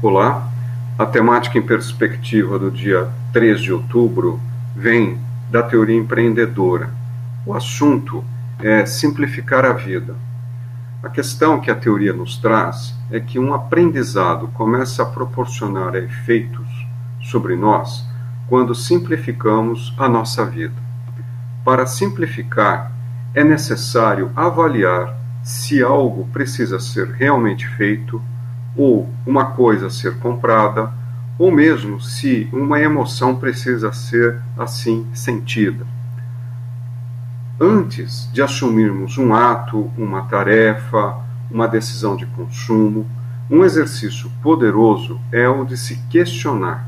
Olá, a temática em perspectiva do dia 3 de outubro vem da teoria empreendedora. O assunto é simplificar a vida. A questão que a teoria nos traz é que um aprendizado começa a proporcionar efeitos sobre nós quando simplificamos a nossa vida. Para simplificar, é necessário avaliar se algo precisa ser realmente feito ou uma coisa ser comprada, ou mesmo se uma emoção precisa ser assim sentida. Antes de assumirmos um ato, uma tarefa, uma decisão de consumo, um exercício poderoso é o de se questionar.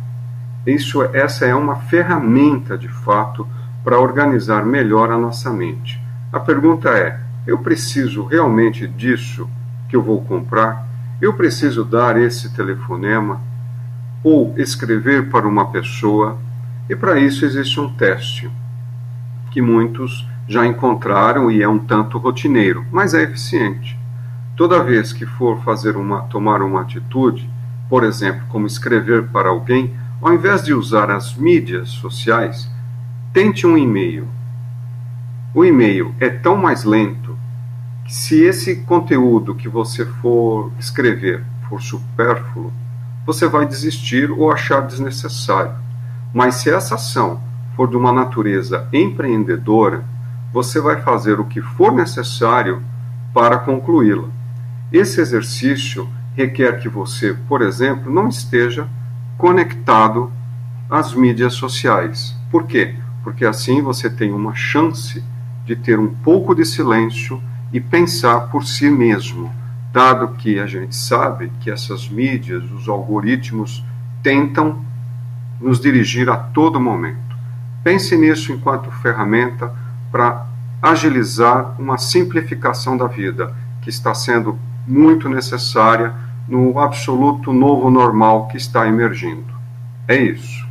Isso, essa é uma ferramenta de fato para organizar melhor a nossa mente. A pergunta é: eu preciso realmente disso que eu vou comprar? Eu preciso dar esse telefonema ou escrever para uma pessoa, e para isso existe um teste que muitos já encontraram e é um tanto rotineiro, mas é eficiente. Toda vez que for fazer uma tomar uma atitude, por exemplo, como escrever para alguém, ao invés de usar as mídias sociais, tente um e-mail. O e-mail é tão mais lento se esse conteúdo que você for escrever for supérfluo, você vai desistir ou achar desnecessário. Mas se essa ação for de uma natureza empreendedora, você vai fazer o que for necessário para concluí-la. Esse exercício requer que você, por exemplo, não esteja conectado às mídias sociais. Por quê? Porque assim você tem uma chance de ter um pouco de silêncio e pensar por si mesmo, dado que a gente sabe que essas mídias, os algoritmos, tentam nos dirigir a todo momento. Pense nisso enquanto ferramenta para agilizar uma simplificação da vida, que está sendo muito necessária no absoluto novo normal que está emergindo. É isso.